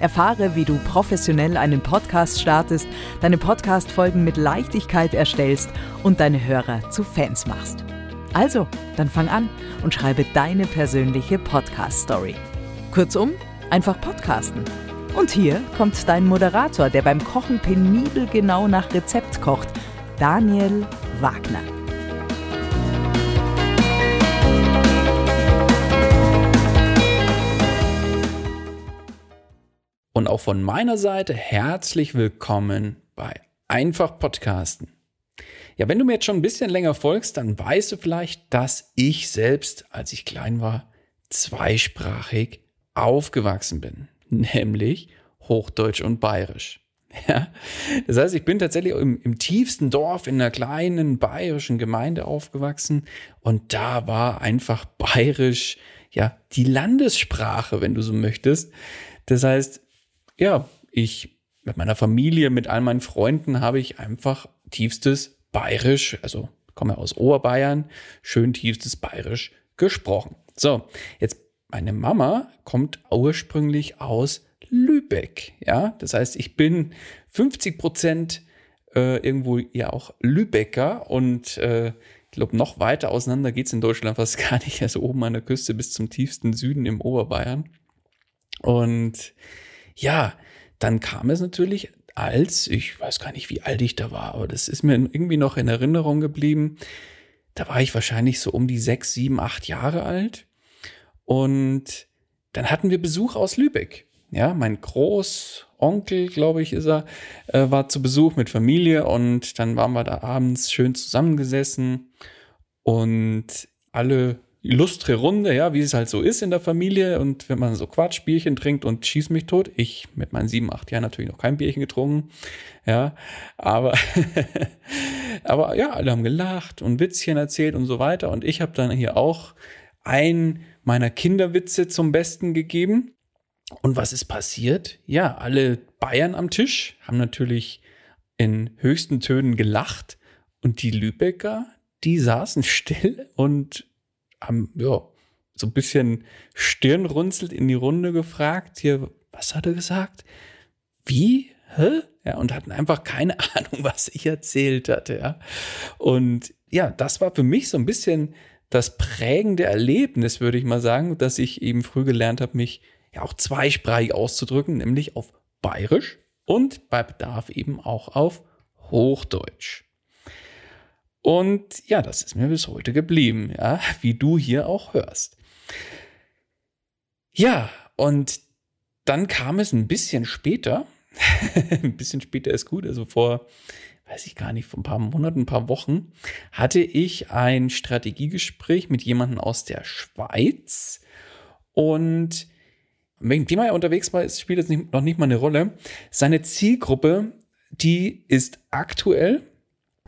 Erfahre, wie du professionell einen Podcast startest, deine Podcast-Folgen mit Leichtigkeit erstellst und deine Hörer zu Fans machst. Also, dann fang an und schreibe deine persönliche Podcast-Story. Kurzum, einfach podcasten. Und hier kommt dein Moderator, der beim Kochen penibel genau nach Rezept kocht, Daniel Wagner. Und auch von meiner Seite herzlich willkommen bei Einfach Podcasten. Ja, wenn du mir jetzt schon ein bisschen länger folgst, dann weißt du vielleicht, dass ich selbst, als ich klein war, zweisprachig aufgewachsen bin, nämlich Hochdeutsch und Bayerisch. Ja, das heißt, ich bin tatsächlich im, im tiefsten Dorf in einer kleinen bayerischen Gemeinde aufgewachsen und da war einfach Bayerisch ja die Landessprache, wenn du so möchtest. Das heißt, ja, ich mit meiner Familie, mit all meinen Freunden habe ich einfach tiefstes Bayerisch, also komme aus Oberbayern, schön tiefstes Bayerisch gesprochen. So, jetzt meine Mama kommt ursprünglich aus Lübeck, ja, das heißt, ich bin 50 Prozent äh, irgendwo ja auch Lübecker und äh, ich glaube, noch weiter auseinander geht's in Deutschland fast gar nicht, also oben an der Küste bis zum tiefsten Süden im Oberbayern. Und ja, dann kam es natürlich als, ich weiß gar nicht, wie alt ich da war, aber das ist mir irgendwie noch in Erinnerung geblieben. Da war ich wahrscheinlich so um die sechs, sieben, acht Jahre alt. Und dann hatten wir Besuch aus Lübeck. Ja, mein Großonkel, glaube ich, ist er, äh, war zu Besuch mit Familie und dann waren wir da abends schön zusammengesessen und alle illustre Runde, ja, wie es halt so ist in der Familie und wenn man so Quatschbierchen trinkt und schießt mich tot. Ich mit meinen sieben, acht Jahren natürlich noch kein Bierchen getrunken, ja, aber, aber ja, alle haben gelacht und Witzchen erzählt und so weiter und ich habe dann hier auch ein meiner Kinderwitze zum Besten gegeben. Und was ist passiert? Ja, alle Bayern am Tisch haben natürlich in höchsten Tönen gelacht und die Lübecker, die saßen still und haben, ja, so ein bisschen stirnrunzelt in die Runde gefragt, hier, was hat er gesagt? Wie? Hä? Ja, und hatten einfach keine Ahnung, was ich erzählt hatte, ja. Und ja, das war für mich so ein bisschen das prägende Erlebnis, würde ich mal sagen, dass ich eben früh gelernt habe, mich ja auch zweisprachig auszudrücken, nämlich auf Bayerisch und bei Bedarf eben auch auf Hochdeutsch. Und ja, das ist mir bis heute geblieben, ja, wie du hier auch hörst. Ja, und dann kam es ein bisschen später, ein bisschen später ist gut, also vor, weiß ich gar nicht, vor ein paar Monaten, ein paar Wochen, hatte ich ein Strategiegespräch mit jemandem aus der Schweiz und wegen Thema er unterwegs war, spielt jetzt noch nicht mal eine Rolle. Seine Zielgruppe, die ist aktuell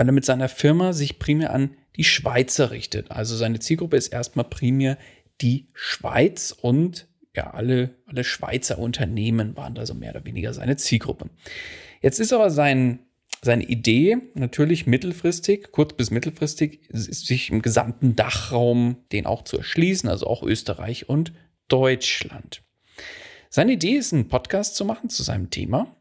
weil er mit seiner Firma sich primär an die Schweizer richtet. Also seine Zielgruppe ist erstmal primär die Schweiz und ja, alle, alle Schweizer Unternehmen waren da so mehr oder weniger seine Zielgruppe. Jetzt ist aber sein seine Idee natürlich mittelfristig, kurz bis mittelfristig, sich im gesamten Dachraum den auch zu erschließen, also auch Österreich und Deutschland. Seine Idee ist, einen Podcast zu machen zu seinem Thema.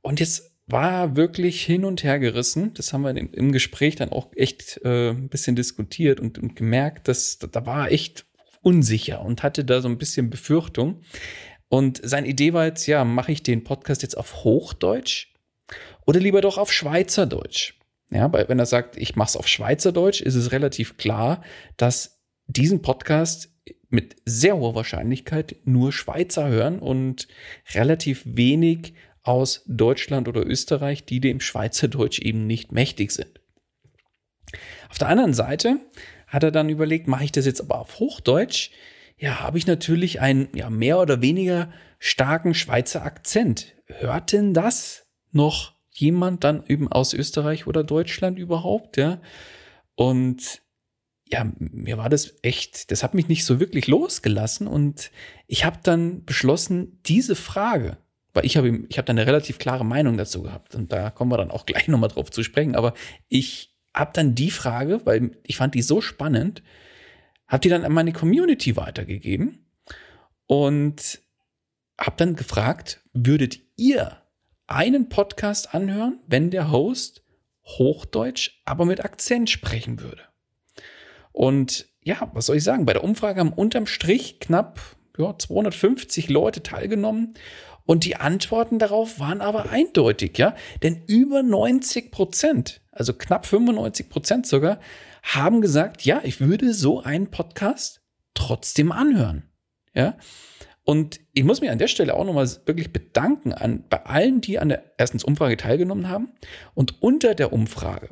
Und jetzt war wirklich hin und her gerissen. Das haben wir im, Gespräch dann auch echt äh, ein bisschen diskutiert und, und gemerkt, dass da war echt unsicher und hatte da so ein bisschen Befürchtung. Und seine Idee war jetzt, ja, mache ich den Podcast jetzt auf Hochdeutsch oder lieber doch auf Schweizerdeutsch? Ja, weil wenn er sagt, ich mache es auf Schweizerdeutsch, ist es relativ klar, dass diesen Podcast mit sehr hoher Wahrscheinlichkeit nur Schweizer hören und relativ wenig aus Deutschland oder Österreich, die dem Schweizerdeutsch eben nicht mächtig sind. Auf der anderen Seite hat er dann überlegt, mache ich das jetzt aber auf Hochdeutsch? Ja, habe ich natürlich einen ja, mehr oder weniger starken Schweizer Akzent. Hört denn das noch jemand dann eben aus Österreich oder Deutschland überhaupt? Ja, und ja, mir war das echt, das hat mich nicht so wirklich losgelassen und ich habe dann beschlossen, diese Frage, weil ich habe ich habe da eine relativ klare Meinung dazu gehabt und da kommen wir dann auch gleich nochmal drauf zu sprechen, aber ich habe dann die Frage, weil ich fand die so spannend, habe die dann an meine Community weitergegeben und habe dann gefragt, würdet ihr einen Podcast anhören, wenn der Host Hochdeutsch, aber mit Akzent sprechen würde? Und ja, was soll ich sagen? Bei der Umfrage haben unterm Strich knapp ja, 250 Leute teilgenommen. Und die Antworten darauf waren aber eindeutig, ja. Denn über 90 Prozent, also knapp 95 Prozent sogar, haben gesagt, ja, ich würde so einen Podcast trotzdem anhören. Ja. Und ich muss mich an der Stelle auch nochmal wirklich bedanken an bei allen, die an der erstens Umfrage teilgenommen haben und unter der Umfrage,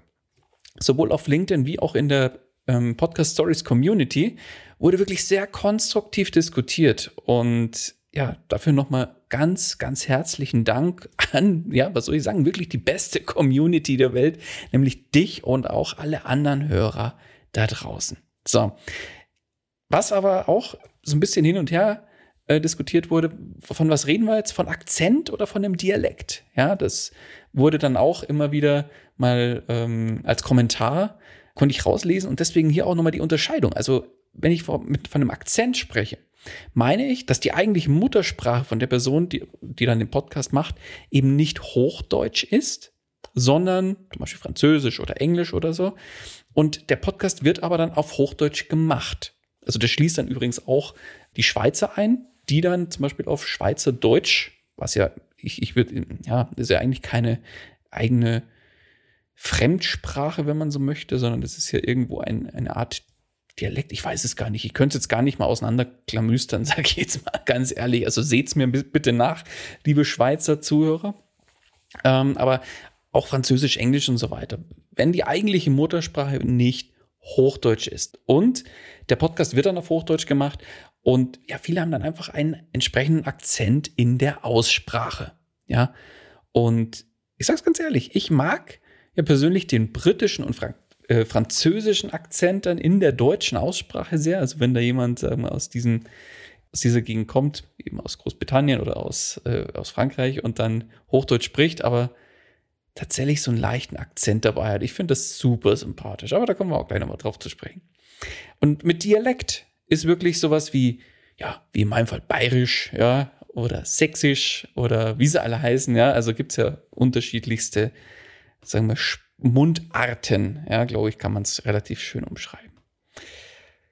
sowohl auf LinkedIn wie auch in der ähm, Podcast Stories Community wurde wirklich sehr konstruktiv diskutiert und ja, dafür nochmal ganz, ganz herzlichen Dank an, ja, was soll ich sagen, wirklich die beste Community der Welt, nämlich dich und auch alle anderen Hörer da draußen. So. Was aber auch so ein bisschen hin und her äh, diskutiert wurde, von was reden wir jetzt? Von Akzent oder von dem Dialekt? Ja, das wurde dann auch immer wieder mal ähm, als Kommentar konnte ich rauslesen und deswegen hier auch nochmal die Unterscheidung. Also, wenn ich von, mit, von einem Akzent spreche, meine ich, dass die eigentliche Muttersprache von der Person, die, die dann den Podcast macht, eben nicht Hochdeutsch ist, sondern zum Beispiel Französisch oder Englisch oder so. Und der Podcast wird aber dann auf Hochdeutsch gemacht. Also der schließt dann übrigens auch die Schweizer ein, die dann zum Beispiel auf Schweizerdeutsch, was ja, ich, ich würde, ja, ist ja eigentlich keine eigene Fremdsprache, wenn man so möchte, sondern das ist ja irgendwo ein, eine Art Dialekt. Ich weiß es gar nicht. Ich könnte es jetzt gar nicht mal auseinanderklamüstern, sage ich jetzt mal ganz ehrlich. Also seht's mir bitte nach, liebe Schweizer Zuhörer. Ähm, aber auch Französisch, Englisch und so weiter. Wenn die eigentliche Muttersprache nicht Hochdeutsch ist. Und der Podcast wird dann auf Hochdeutsch gemacht. Und ja, viele haben dann einfach einen entsprechenden Akzent in der Aussprache. Ja. Und ich sage es ganz ehrlich, ich mag ja persönlich den britischen und Frank äh, französischen Akzent dann in der deutschen Aussprache sehr. Also wenn da jemand sagen wir, aus diesen aus dieser Gegend kommt, eben aus Großbritannien oder aus, äh, aus Frankreich und dann Hochdeutsch spricht, aber tatsächlich so einen leichten Akzent dabei hat. Ich finde das super sympathisch, aber da kommen wir auch gleich nochmal drauf zu sprechen. Und mit Dialekt ist wirklich sowas wie, ja, wie in meinem Fall bayerisch, ja, oder sächsisch oder wie sie alle heißen, ja. Also gibt's ja unterschiedlichste sagen wir, Mundarten, ja, glaube ich, kann man es relativ schön umschreiben.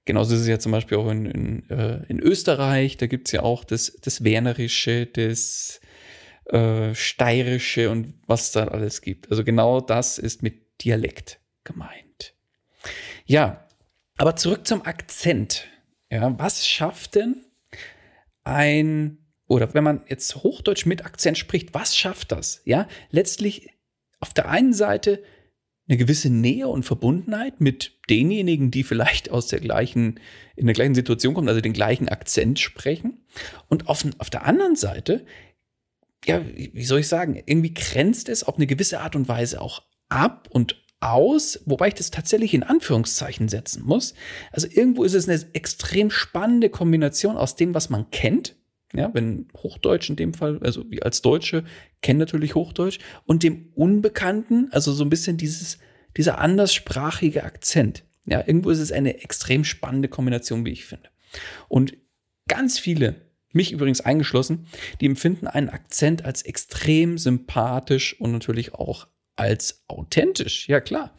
Genauso ist es ja zum Beispiel auch in, in, äh, in Österreich, da gibt es ja auch das, das Wernerische, das äh, Steirische und was da alles gibt. Also genau das ist mit Dialekt gemeint. Ja, aber zurück zum Akzent. Ja, was schafft denn ein, oder wenn man jetzt Hochdeutsch mit Akzent spricht, was schafft das? Ja, letztlich auf der einen Seite eine gewisse Nähe und Verbundenheit mit denjenigen, die vielleicht aus der gleichen, in der gleichen Situation kommen, also den gleichen Akzent sprechen. Und auf, auf der anderen Seite, ja, wie soll ich sagen, irgendwie grenzt es auf eine gewisse Art und Weise auch ab und aus, wobei ich das tatsächlich in Anführungszeichen setzen muss. Also irgendwo ist es eine extrem spannende Kombination aus dem, was man kennt, Ja, wenn Hochdeutsch in dem Fall, also wie als Deutsche, kennen natürlich Hochdeutsch und dem Unbekannten, also so ein bisschen dieses, dieser anderssprachige Akzent. Ja, irgendwo ist es eine extrem spannende Kombination, wie ich finde. Und ganz viele, mich übrigens eingeschlossen, die empfinden einen Akzent als extrem sympathisch und natürlich auch als authentisch. Ja, klar.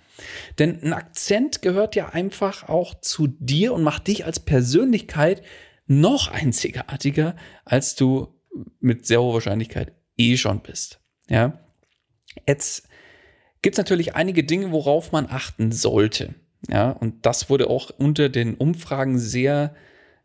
Denn ein Akzent gehört ja einfach auch zu dir und macht dich als Persönlichkeit noch einzigartiger, als du mit sehr hoher Wahrscheinlichkeit eh schon bist. Ja. Jetzt gibt es natürlich einige Dinge, worauf man achten sollte. Ja, und das wurde auch unter den Umfragen sehr,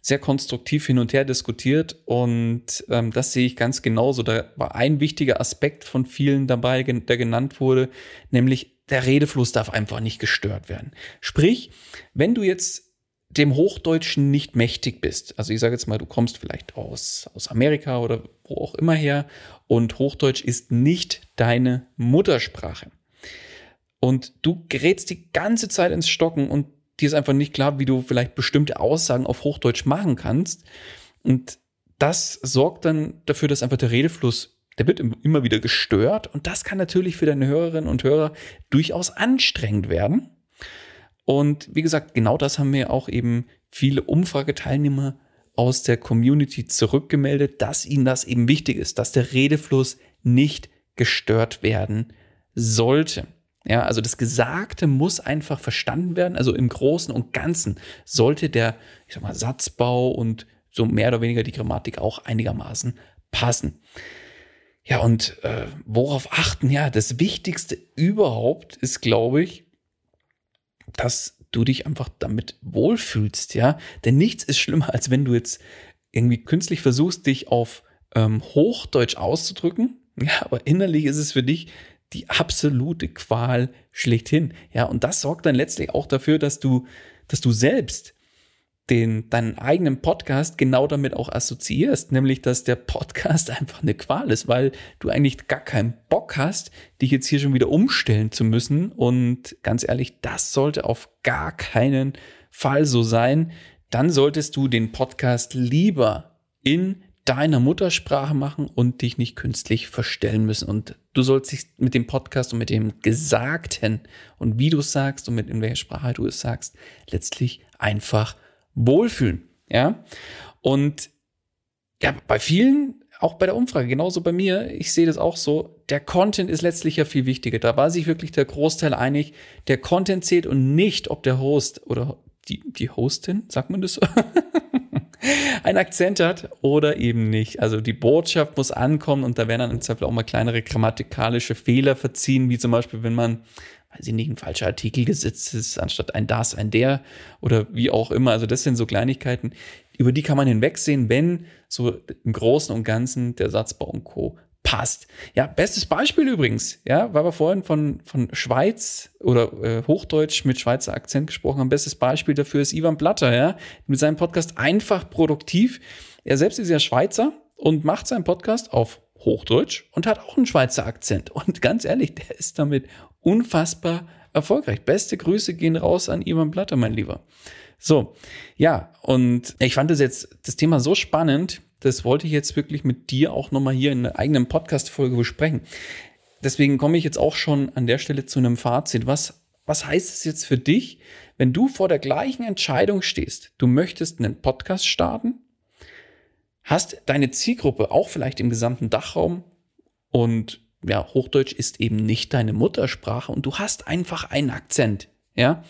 sehr konstruktiv hin und her diskutiert. Und ähm, das sehe ich ganz genauso. Da war ein wichtiger Aspekt von vielen dabei, der genannt wurde, nämlich der Redefluss darf einfach nicht gestört werden. Sprich, wenn du jetzt dem Hochdeutschen nicht mächtig bist, also ich sage jetzt mal, du kommst vielleicht aus, aus Amerika oder wo auch immer her und Hochdeutsch ist nicht deine Muttersprache. Und du gerätst die ganze Zeit ins Stocken und dir ist einfach nicht klar, wie du vielleicht bestimmte Aussagen auf Hochdeutsch machen kannst. Und das sorgt dann dafür, dass einfach der Redefluss der wird immer wieder gestört und das kann natürlich für deine Hörerinnen und Hörer durchaus anstrengend werden. Und wie gesagt, genau das haben mir auch eben viele Umfrageteilnehmer aus der Community zurückgemeldet, dass ihnen das eben wichtig ist, dass der Redefluss nicht gestört werden sollte. Ja, also das Gesagte muss einfach verstanden werden. Also im Großen und Ganzen sollte der, ich sag mal, Satzbau und so mehr oder weniger die Grammatik auch einigermaßen passen. Ja, und äh, worauf achten? Ja, das Wichtigste überhaupt ist, glaube ich, dass du dich einfach damit wohlfühlst, ja. Denn nichts ist schlimmer, als wenn du jetzt irgendwie künstlich versuchst, dich auf ähm, Hochdeutsch auszudrücken. Ja, aber innerlich ist es für dich die absolute Qual schlechthin. Ja, und das sorgt dann letztlich auch dafür, dass du, dass du selbst den, deinen eigenen Podcast genau damit auch assoziierst, nämlich dass der Podcast einfach eine Qual ist, weil du eigentlich gar keinen Bock hast, dich jetzt hier schon wieder umstellen zu müssen. Und ganz ehrlich, das sollte auf gar keinen Fall so sein. Dann solltest du den Podcast lieber in deiner Muttersprache machen und dich nicht künstlich verstellen müssen. Und du sollst dich mit dem Podcast und mit dem Gesagten und wie du es sagst und mit in welcher Sprache du es sagst, letztlich einfach wohlfühlen. Ja. Und ja, bei vielen, auch bei der Umfrage, genauso bei mir, ich sehe das auch so, der Content ist letztlich ja viel wichtiger. Da war sich wirklich der Großteil einig, der Content zählt und nicht, ob der Host oder die, die Hostin, sagt man das so? ein Akzent hat oder eben nicht. Also die Botschaft muss ankommen und da werden dann im Zweifel auch mal kleinere grammatikalische Fehler verziehen, wie zum Beispiel, wenn man weiß ich nicht, ein falscher Artikel gesetzt ist, anstatt ein das, ein der oder wie auch immer. Also das sind so Kleinigkeiten, über die kann man hinwegsehen, wenn so im Großen und Ganzen der Satzbau und Co. passt. Ja, bestes Beispiel übrigens, ja, weil wir vorhin von, von Schweiz oder äh, Hochdeutsch mit Schweizer Akzent gesprochen haben. Bestes Beispiel dafür ist Ivan Blatter, ja, mit seinem Podcast einfach produktiv. Er selbst ist ja Schweizer und macht seinen Podcast auf Hochdeutsch und hat auch einen Schweizer Akzent. Und ganz ehrlich, der ist damit unfassbar erfolgreich. Beste Grüße gehen raus an Ivan Blatter, mein Lieber. So, ja, und ich fand das jetzt, das Thema so spannend, das wollte ich jetzt wirklich mit dir auch nochmal hier in einer eigenen Podcast-Folge besprechen. Deswegen komme ich jetzt auch schon an der Stelle zu einem Fazit. Was, was heißt es jetzt für dich, wenn du vor der gleichen Entscheidung stehst? Du möchtest einen Podcast starten, hast deine Zielgruppe auch vielleicht im gesamten Dachraum und ja, Hochdeutsch ist eben nicht deine Muttersprache und du hast einfach einen Akzent, ja,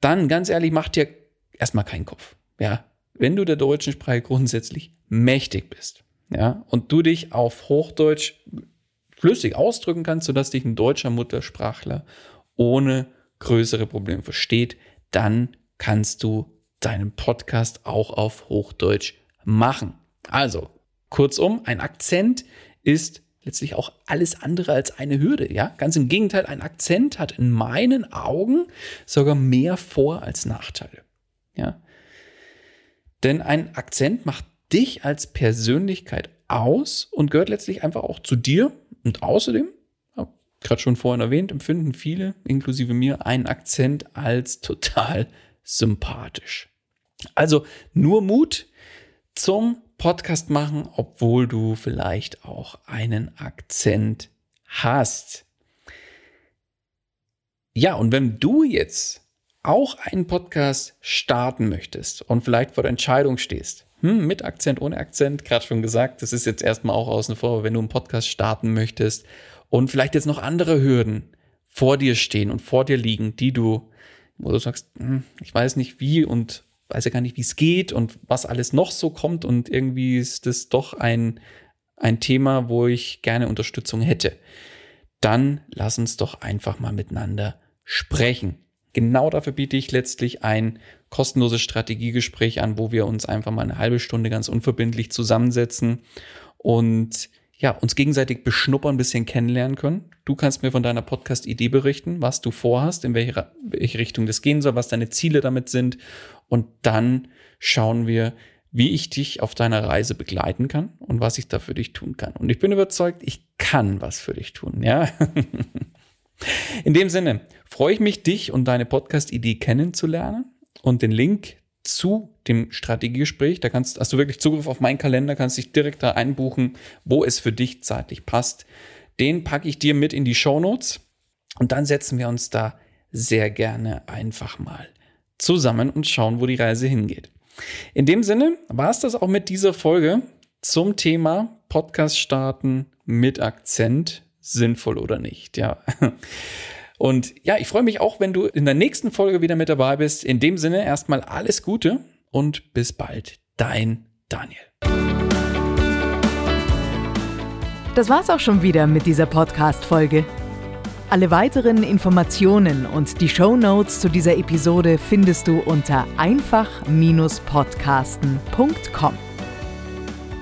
dann ganz ehrlich, mach dir erstmal keinen Kopf, ja. Wenn du der deutschen Sprache grundsätzlich mächtig bist, ja, und du dich auf Hochdeutsch flüssig ausdrücken kannst, sodass dich ein deutscher Muttersprachler ohne größere Probleme versteht, dann kannst du deinen Podcast auch auf Hochdeutsch machen. Also, kurzum, ein Akzent ist letztlich auch alles andere als eine Hürde. Ja, ganz im Gegenteil, ein Akzent hat in meinen Augen sogar mehr Vor- als Nachteile. Ja, denn ein Akzent macht dich als Persönlichkeit aus und gehört letztlich einfach auch zu dir. Und außerdem, gerade schon vorhin erwähnt, empfinden viele, inklusive mir, einen Akzent als total sympathisch. Also nur Mut zum Podcast machen, obwohl du vielleicht auch einen Akzent hast. Ja, und wenn du jetzt auch einen Podcast starten möchtest und vielleicht vor der Entscheidung stehst, hm, mit Akzent, ohne Akzent, gerade schon gesagt, das ist jetzt erstmal auch außen vor, wenn du einen Podcast starten möchtest und vielleicht jetzt noch andere Hürden vor dir stehen und vor dir liegen, die du, wo du sagst, hm, ich weiß nicht wie und weiß ja gar nicht, wie es geht und was alles noch so kommt und irgendwie ist das doch ein, ein Thema, wo ich gerne Unterstützung hätte. Dann lass uns doch einfach mal miteinander sprechen. Genau dafür biete ich letztlich ein kostenloses Strategiegespräch an, wo wir uns einfach mal eine halbe Stunde ganz unverbindlich zusammensetzen und ja, uns gegenseitig beschnuppern, ein bisschen kennenlernen können. Du kannst mir von deiner Podcast-Idee berichten, was du vorhast, in welche, welche Richtung das gehen soll, was deine Ziele damit sind. Und dann schauen wir, wie ich dich auf deiner Reise begleiten kann und was ich da für dich tun kann. Und ich bin überzeugt, ich kann was für dich tun, ja. In dem Sinne freue ich mich, dich und deine Podcast-Idee kennenzulernen und den Link zu dem Strategiegespräch. Da kannst, hast du wirklich Zugriff auf meinen Kalender, kannst dich direkt da einbuchen, wo es für dich zeitlich passt. Den packe ich dir mit in die Show Notes und dann setzen wir uns da sehr gerne einfach mal zusammen und schauen, wo die Reise hingeht. In dem Sinne war es das auch mit dieser Folge zum Thema Podcast starten mit Akzent, sinnvoll oder nicht, ja. Und ja, ich freue mich auch, wenn du in der nächsten Folge wieder mit dabei bist. In dem Sinne erstmal alles Gute und bis bald. Dein Daniel. Das war's auch schon wieder mit dieser Podcast-Folge. Alle weiteren Informationen und die Show Notes zu dieser Episode findest du unter einfach-podcasten.com.